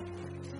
了。